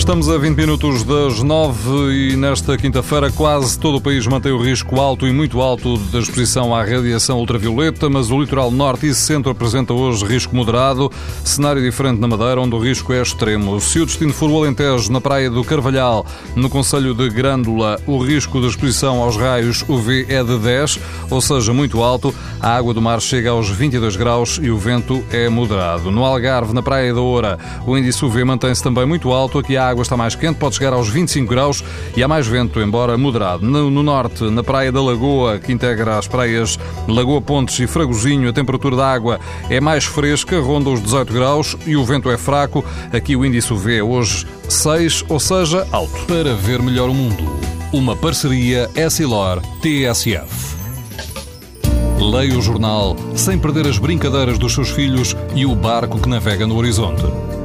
Estamos a 20 minutos das 9 e nesta quinta-feira quase todo o país mantém o risco alto e muito alto da exposição à radiação ultravioleta, mas o litoral norte e centro apresenta hoje risco moderado, cenário diferente na Madeira, onde o risco é extremo. Se o destino for o Alentejo, na praia do Carvalhal, no Conselho de Grândola, o risco de exposição aos raios UV é de 10, ou seja, muito alto. A água do mar chega aos 22 graus e o vento é moderado. No Algarve, na praia da Oura, o índice UV mantém-se também muito alto. Aqui a água está mais quente, pode chegar aos 25 graus e há mais vento, embora moderado. No, no, norte, na praia da Lagoa, que integra as praias Lagoa Pontes e Fragozinho, a temperatura da água é mais fresca, ronda os 18 graus e o vento é fraco. Aqui o índice UV é hoje 6, ou seja, alto. Para ver melhor o mundo, uma parceria Essilor-TSF. Leia o jornal sem perder as brincadeiras dos seus filhos e o barco que navega no horizonte.